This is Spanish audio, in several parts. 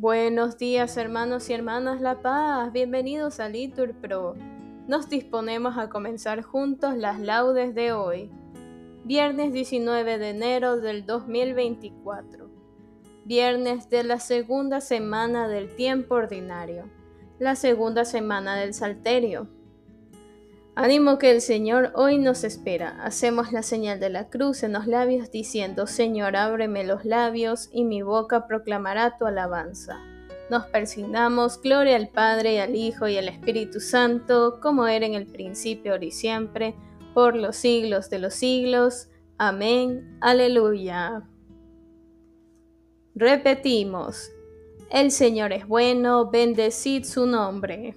Buenos días hermanos y hermanas La Paz, bienvenidos a Litur Pro. Nos disponemos a comenzar juntos las laudes de hoy, viernes 19 de enero del 2024, viernes de la segunda semana del tiempo ordinario, la segunda semana del Salterio. Ánimo que el Señor hoy nos espera. Hacemos la señal de la cruz en los labios diciendo, Señor, ábreme los labios y mi boca proclamará tu alabanza. Nos persignamos, gloria al Padre, y al Hijo, y al Espíritu Santo, como era en el principio, ahora y siempre, por los siglos de los siglos. Amén. Aleluya. Repetimos, el Señor es bueno, bendecid su nombre.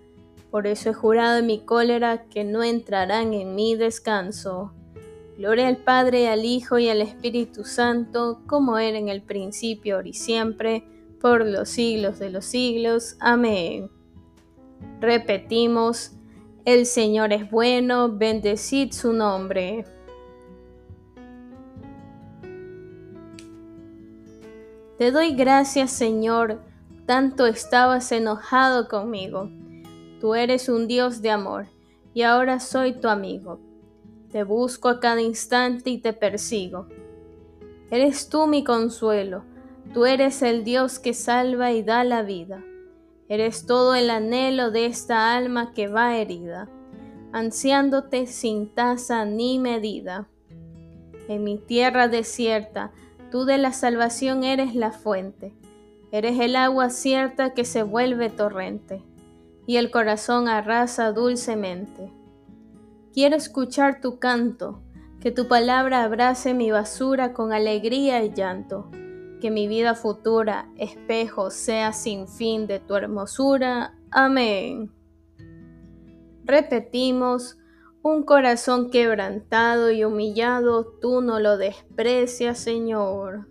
por eso he jurado en mi cólera que no entrarán en mi descanso. Gloria al Padre, al Hijo y al Espíritu Santo, como era en el principio, ahora y siempre, por los siglos de los siglos. Amén. Repetimos, el Señor es bueno, bendecid su nombre. Te doy gracias, Señor, tanto estabas enojado conmigo Tú eres un Dios de amor, y ahora soy tu amigo. Te busco a cada instante y te persigo. Eres tú mi consuelo, tú eres el Dios que salva y da la vida. Eres todo el anhelo de esta alma que va herida, ansiándote sin tasa ni medida. En mi tierra desierta, tú de la salvación eres la fuente, eres el agua cierta que se vuelve torrente y el corazón arrasa dulcemente. Quiero escuchar tu canto, que tu palabra abrace mi basura con alegría y llanto, que mi vida futura, espejo, sea sin fin de tu hermosura. Amén. Repetimos, un corazón quebrantado y humillado, tú no lo desprecias, Señor.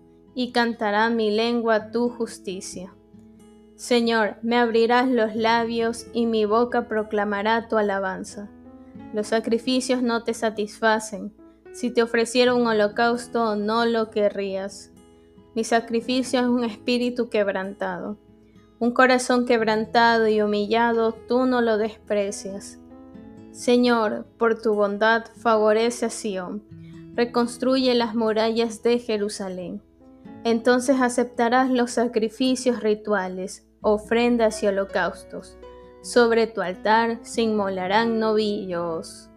y cantará mi lengua tu justicia. Señor, me abrirás los labios y mi boca proclamará tu alabanza. Los sacrificios no te satisfacen, Si te ofreciera un holocausto, no lo querrías. Mi sacrificio es un espíritu quebrantado. Un corazón quebrantado y humillado, tú no lo desprecias. Señor, por tu bondad, favorece a Sión. Reconstruye las murallas de Jerusalén. Entonces aceptarás los sacrificios rituales, ofrendas y holocaustos. Sobre tu altar se inmolarán novillos.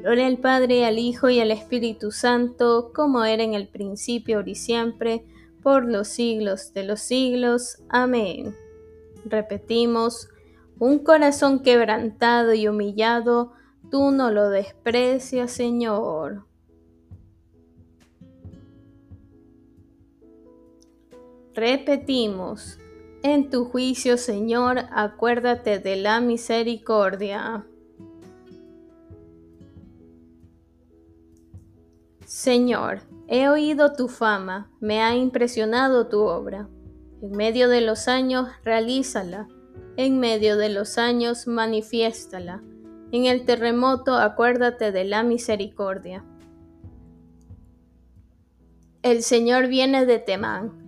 Gloria al Padre, al Hijo y al Espíritu Santo, como era en el principio, ahora y siempre, por los siglos de los siglos. Amén. Repetimos, un corazón quebrantado y humillado, tú no lo desprecias, Señor. Repetimos, en tu juicio, Señor, acuérdate de la misericordia. Señor, he oído tu fama, me ha impresionado tu obra. En medio de los años, realízala. En medio de los años, manifiéstala. En el terremoto, acuérdate de la misericordia. El Señor viene de Temán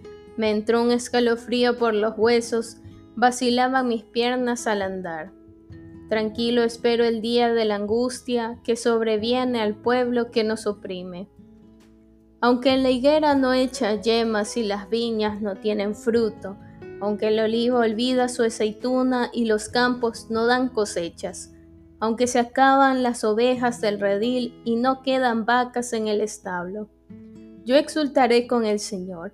me entró un escalofrío por los huesos, vacilaban mis piernas al andar. Tranquilo espero el día de la angustia que sobreviene al pueblo que nos oprime. Aunque la higuera no echa yemas y las viñas no tienen fruto, aunque el olivo olvida su aceituna y los campos no dan cosechas, aunque se acaban las ovejas del redil y no quedan vacas en el establo. Yo exultaré con el Señor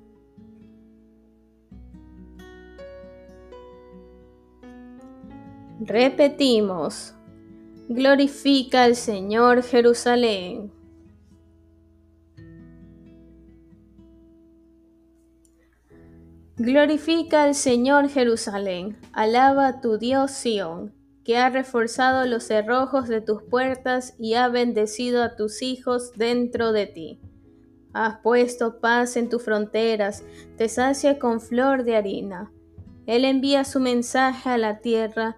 Repetimos, glorifica al Señor Jerusalén. Glorifica al Señor Jerusalén, alaba a tu Dios Sión, que ha reforzado los cerrojos de tus puertas y ha bendecido a tus hijos dentro de ti. Has puesto paz en tus fronteras, te sacia con flor de harina. Él envía su mensaje a la tierra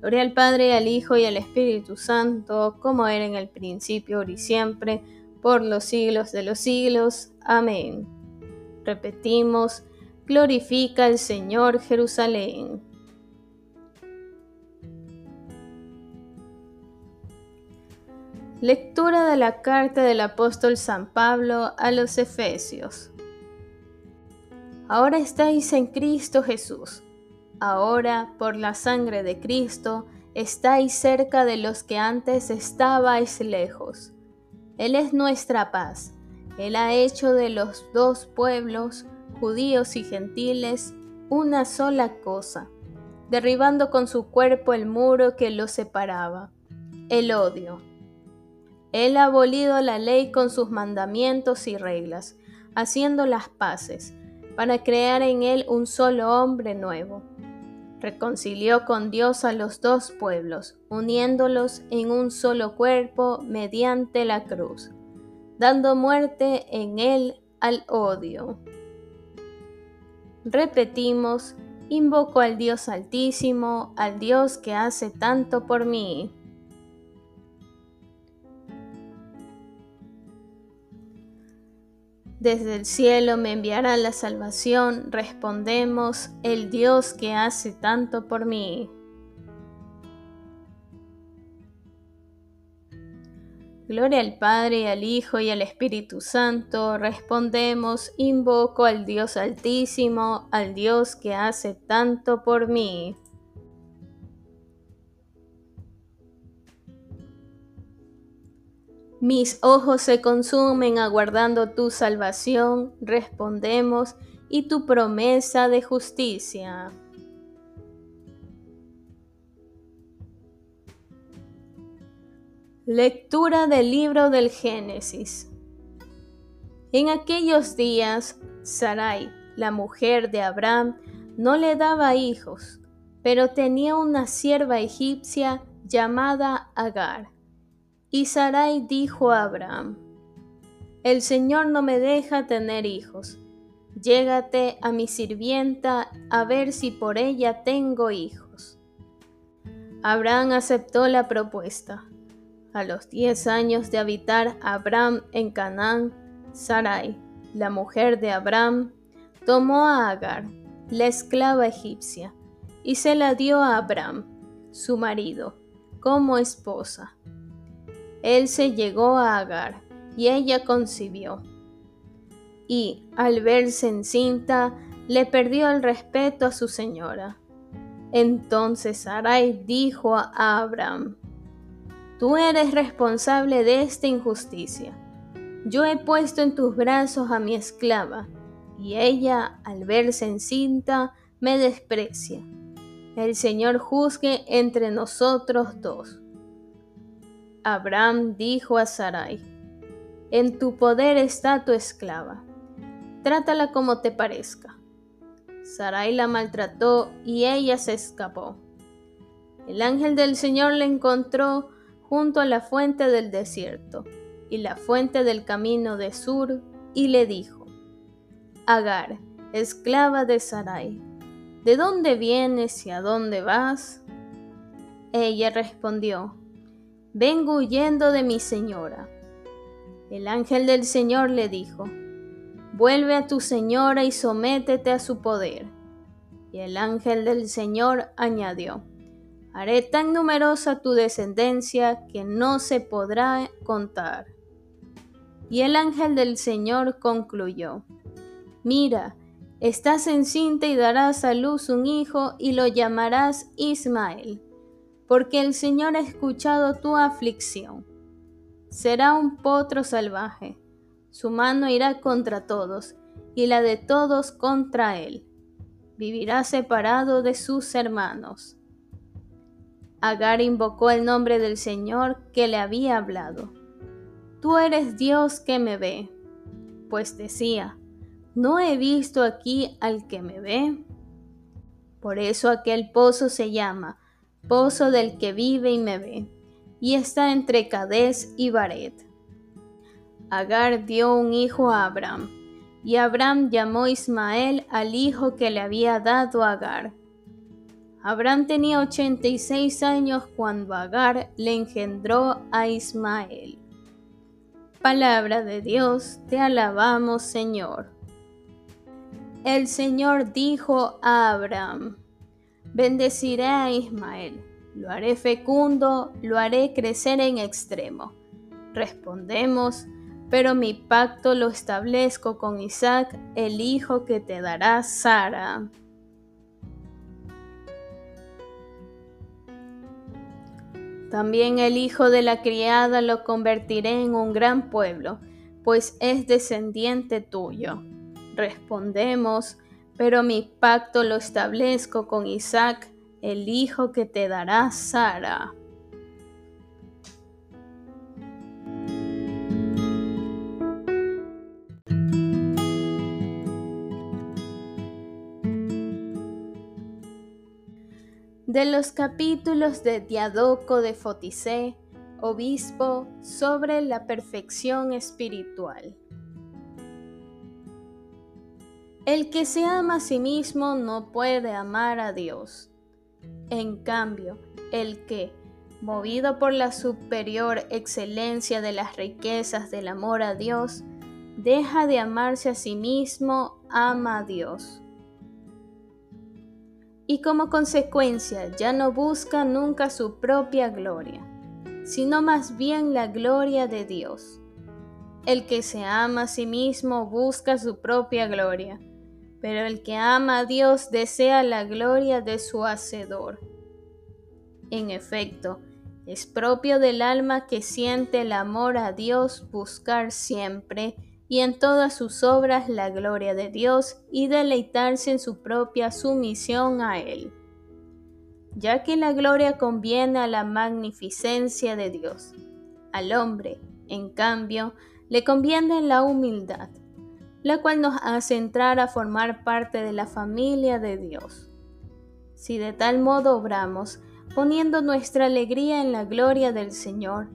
Gloria al Padre, al Hijo y al Espíritu Santo, como era en el principio, ahora y siempre, por los siglos de los siglos. Amén. Repetimos, glorifica al Señor Jerusalén. Lectura de la carta del apóstol San Pablo a los Efesios. Ahora estáis en Cristo Jesús Ahora, por la sangre de Cristo, estáis cerca de los que antes estabais lejos. Él es nuestra paz. Él ha hecho de los dos pueblos, judíos y gentiles, una sola cosa, derribando con su cuerpo el muro que los separaba, el odio. Él ha abolido la ley con sus mandamientos y reglas, haciendo las paces, para crear en él un solo hombre nuevo reconcilió con Dios a los dos pueblos, uniéndolos en un solo cuerpo mediante la cruz, dando muerte en él al odio. repetimos, invoco al Dios altísimo, al Dios que hace tanto por mí. Desde el cielo me enviará la salvación, respondemos, el Dios que hace tanto por mí. Gloria al Padre, al Hijo y al Espíritu Santo. Respondemos, invoco al Dios Altísimo, al Dios que hace tanto por mí. Mis ojos se consumen aguardando tu salvación, respondemos, y tu promesa de justicia. Lectura del libro del Génesis. En aquellos días, Sarai, la mujer de Abraham, no le daba hijos, pero tenía una sierva egipcia llamada Agar. Y Sarai dijo a Abraham, El Señor no me deja tener hijos. Llégate a mi sirvienta a ver si por ella tengo hijos. Abraham aceptó la propuesta. A los diez años de habitar Abraham en Canaán, Sarai, la mujer de Abraham, tomó a Agar, la esclava egipcia, y se la dio a Abraham, su marido, como esposa. Él se llegó a Agar, y ella concibió. Y, al verse encinta, le perdió el respeto a su señora. Entonces Sarai dijo a Abraham, Tú eres responsable de esta injusticia. Yo he puesto en tus brazos a mi esclava, y ella, al verse encinta, me desprecia. El Señor juzgue entre nosotros dos. Abraham dijo a Sarai, En tu poder está tu esclava, trátala como te parezca. Sarai la maltrató y ella se escapó. El ángel del Señor la encontró junto a la fuente del desierto y la fuente del camino de Sur, y le dijo, Agar, esclava de Sarai, ¿de dónde vienes y a dónde vas? Ella respondió, Vengo huyendo de mi señora. El ángel del Señor le dijo, Vuelve a tu señora y sométete a su poder. Y el ángel del Señor añadió, Haré tan numerosa tu descendencia que no se podrá contar. Y el ángel del Señor concluyó, Mira, estás encinta y darás a luz un hijo y lo llamarás Ismael, porque el Señor ha escuchado tu aflicción. Será un potro salvaje, su mano irá contra todos, y la de todos contra él. Vivirá separado de sus hermanos Agar invocó el nombre del Señor que le había hablado. Tú eres Dios que me ve. Pues decía, ¿no he visto aquí al que me ve? Por eso aquel pozo se llama Pozo del que vive y me ve, y está entre Cadés y Baret. Agar dio un hijo a Abraham, y Abraham llamó Ismael al hijo que le había dado Agar. Abraham tenía 86 años cuando Agar le engendró a Ismael. Palabra de Dios, te alabamos Señor. El Señor dijo a Abraham, bendeciré a Ismael, lo haré fecundo, lo haré crecer en extremo. Respondemos, pero mi pacto lo establezco con Isaac, el hijo que te dará Sara. También el hijo de la criada lo convertiré en un gran pueblo, pues es descendiente tuyo. Respondemos, pero mi pacto lo establezco con Isaac, el hijo que te dará Sara. de los capítulos de Diadoco de Foticé, obispo, sobre la perfección espiritual. El que se ama a sí mismo no puede amar a Dios. En cambio, el que, movido por la superior excelencia de las riquezas del amor a Dios, deja de amarse a sí mismo, ama a Dios. Y como consecuencia ya no busca nunca su propia gloria, sino más bien la gloria de Dios. El que se ama a sí mismo busca su propia gloria, pero el que ama a Dios desea la gloria de su Hacedor. En efecto, es propio del alma que siente el amor a Dios buscar siempre y en todas sus obras la gloria de Dios y deleitarse en su propia sumisión a Él. Ya que la gloria conviene a la magnificencia de Dios, al hombre, en cambio, le conviene la humildad, la cual nos hace entrar a formar parte de la familia de Dios. Si de tal modo obramos, poniendo nuestra alegría en la gloria del Señor,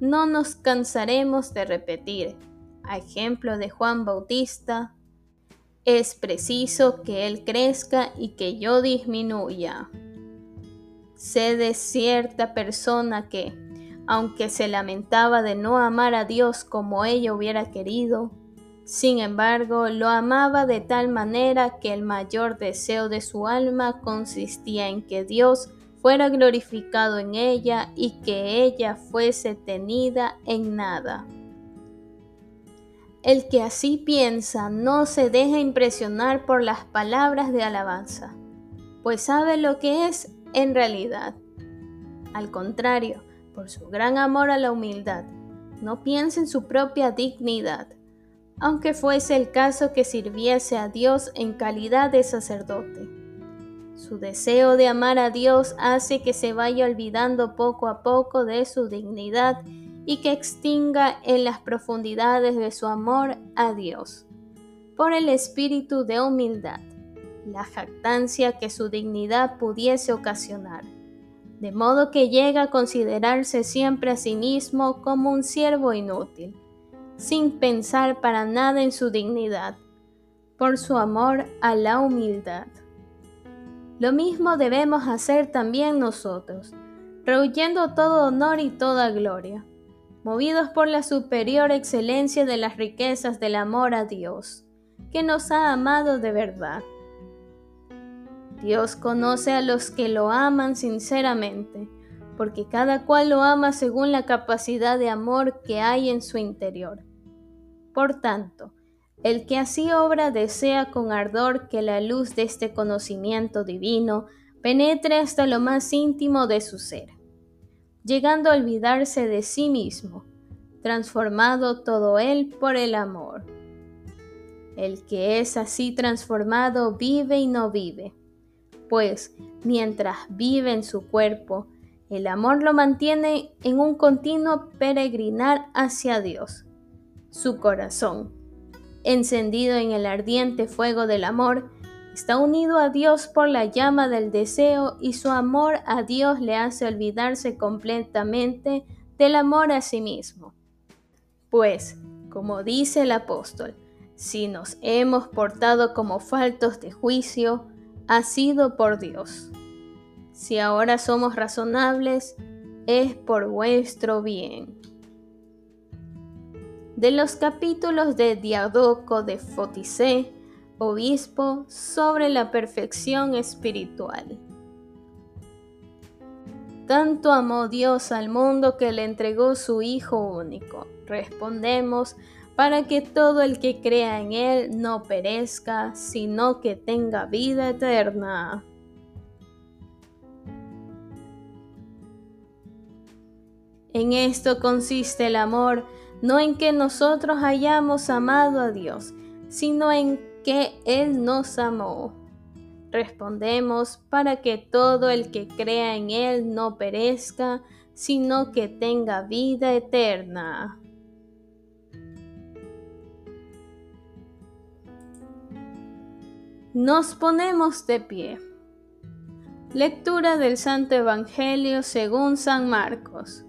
no nos cansaremos de repetir, a ejemplo de Juan Bautista, es preciso que Él crezca y que yo disminuya. Sé de cierta persona que, aunque se lamentaba de no amar a Dios como ella hubiera querido, sin embargo lo amaba de tal manera que el mayor deseo de su alma consistía en que Dios fuera glorificado en ella y que ella fuese tenida en nada. El que así piensa no se deja impresionar por las palabras de alabanza, pues sabe lo que es en realidad. Al contrario, por su gran amor a la humildad, no piensa en su propia dignidad, aunque fuese el caso que sirviese a Dios en calidad de sacerdote. Su deseo de amar a Dios hace que se vaya olvidando poco a poco de su dignidad y que extinga en las profundidades de su amor a Dios, por el espíritu de humildad, la jactancia que su dignidad pudiese ocasionar, de modo que llega a considerarse siempre a sí mismo como un siervo inútil, sin pensar para nada en su dignidad, por su amor a la humildad. Lo mismo debemos hacer también nosotros, rehuyendo todo honor y toda gloria movidos por la superior excelencia de las riquezas del amor a Dios, que nos ha amado de verdad. Dios conoce a los que lo aman sinceramente, porque cada cual lo ama según la capacidad de amor que hay en su interior. Por tanto, el que así obra desea con ardor que la luz de este conocimiento divino penetre hasta lo más íntimo de su ser llegando a olvidarse de sí mismo, transformado todo él por el amor. El que es así transformado vive y no vive, pues mientras vive en su cuerpo, el amor lo mantiene en un continuo peregrinar hacia Dios. Su corazón, encendido en el ardiente fuego del amor, Está unido a Dios por la llama del deseo y su amor a Dios le hace olvidarse completamente del amor a sí mismo. Pues, como dice el apóstol, si nos hemos portado como faltos de juicio, ha sido por Dios. Si ahora somos razonables, es por vuestro bien. De los capítulos de Diadoco de Foticé, obispo sobre la perfección espiritual. Tanto amó Dios al mundo que le entregó su Hijo único. Respondemos, para que todo el que crea en Él no perezca, sino que tenga vida eterna. En esto consiste el amor, no en que nosotros hayamos amado a Dios, sino en que Él nos amó. Respondemos para que todo el que crea en Él no perezca, sino que tenga vida eterna. Nos ponemos de pie. Lectura del Santo Evangelio según San Marcos.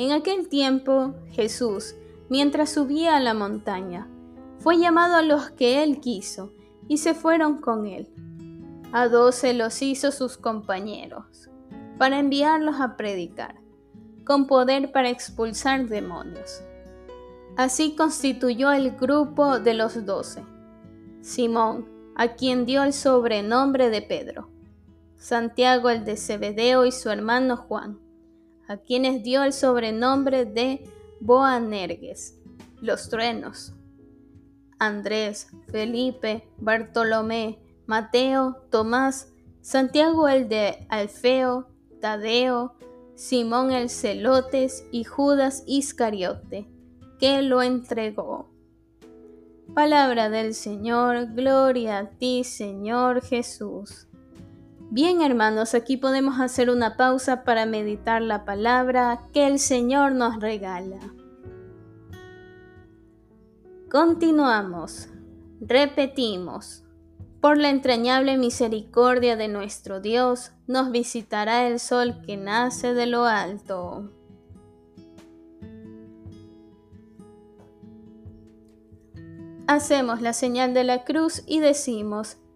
En aquel tiempo Jesús, mientras subía a la montaña, fue llamado a los que él quiso, y se fueron con él. A doce los hizo sus compañeros, para enviarlos a predicar, con poder para expulsar demonios. Así constituyó el grupo de los doce. Simón, a quien dio el sobrenombre de Pedro. Santiago el de Zebedeo y su hermano Juan, a quienes dio el sobrenombre de Boanerges, los truenos. Andrés, Felipe, Bartolomé, Mateo, Tomás, Santiago el de Alfeo, Tadeo, Simón el Celotes y Judas Iscariote, que lo entregó. Palabra del Señor, gloria a ti, Señor Jesús. Bien hermanos, aquí podemos hacer una pausa para meditar la palabra que el Señor nos regala. Continuamos. Repetimos. Por la entrañable misericordia de nuestro Dios, nos visitará el sol que nace de lo alto. Hacemos la señal de la cruz y decimos,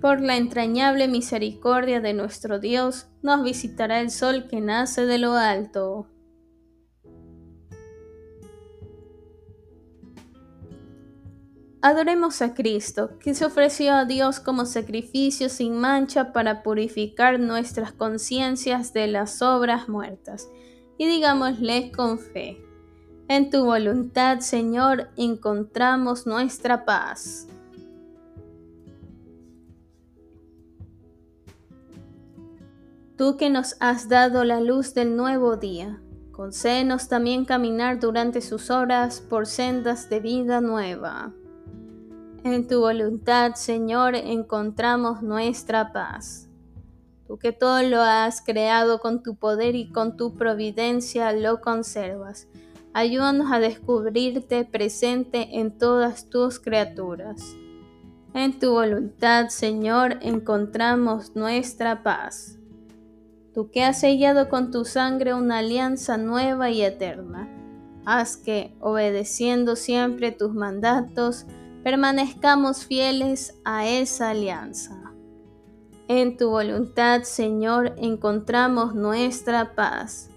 por la entrañable misericordia de nuestro Dios, nos visitará el sol que nace de lo alto. Adoremos a Cristo, que se ofreció a Dios como sacrificio sin mancha para purificar nuestras conciencias de las obras muertas. Y digámosle con fe, en tu voluntad, Señor, encontramos nuestra paz. Tú que nos has dado la luz del nuevo día, concédenos también caminar durante sus horas por sendas de vida nueva. En tu voluntad, Señor, encontramos nuestra paz. Tú que todo lo has creado con tu poder y con tu providencia lo conservas. Ayúdanos a descubrirte presente en todas tus criaturas. En tu voluntad, Señor, encontramos nuestra paz. Tú que has sellado con tu sangre una alianza nueva y eterna, haz que, obedeciendo siempre tus mandatos, permanezcamos fieles a esa alianza. En tu voluntad, Señor, encontramos nuestra paz.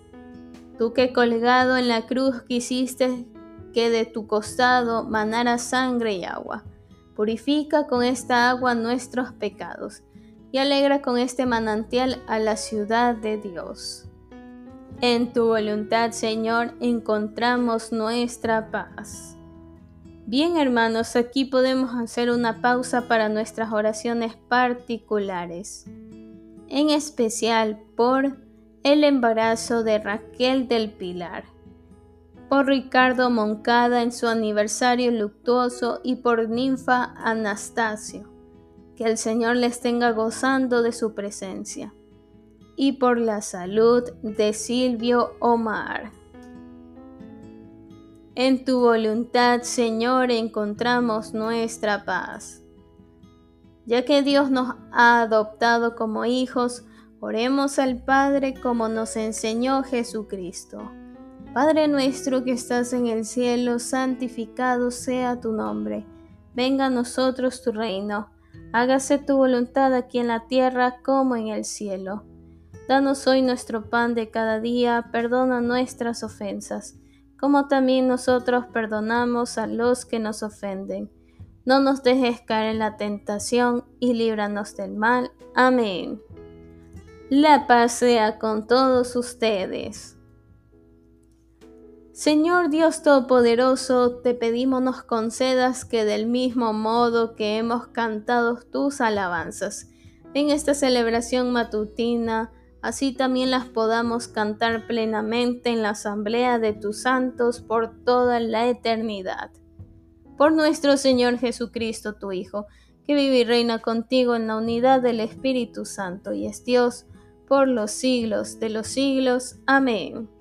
Tú que colgado en la cruz quisiste que de tu costado manara sangre y agua, purifica con esta agua nuestros pecados y alegra con este manantial a la ciudad de Dios. En tu voluntad, Señor, encontramos nuestra paz. Bien hermanos, aquí podemos hacer una pausa para nuestras oraciones particulares, en especial por el embarazo de Raquel del Pilar, por Ricardo Moncada en su aniversario luctuoso y por Ninfa Anastasio, que el Señor les tenga gozando de su presencia, y por la salud de Silvio Omar. En tu voluntad, Señor, encontramos nuestra paz. Ya que Dios nos ha adoptado como hijos, oremos al Padre como nos enseñó Jesucristo. Padre nuestro que estás en el cielo, santificado sea tu nombre. Venga a nosotros tu reino. Hágase tu voluntad aquí en la tierra como en el cielo. Danos hoy nuestro pan de cada día, perdona nuestras ofensas, como también nosotros perdonamos a los que nos ofenden. No nos dejes caer en la tentación y líbranos del mal. Amén. La paz sea con todos ustedes. Señor Dios Todopoderoso, te pedimos nos concedas que del mismo modo que hemos cantado tus alabanzas en esta celebración matutina, así también las podamos cantar plenamente en la asamblea de tus santos por toda la eternidad. Por nuestro Señor Jesucristo, tu Hijo, que vive y reina contigo en la unidad del Espíritu Santo y es Dios por los siglos de los siglos. Amén.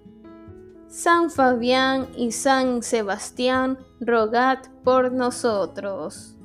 San Fabián y San Sebastián, rogad por nosotros.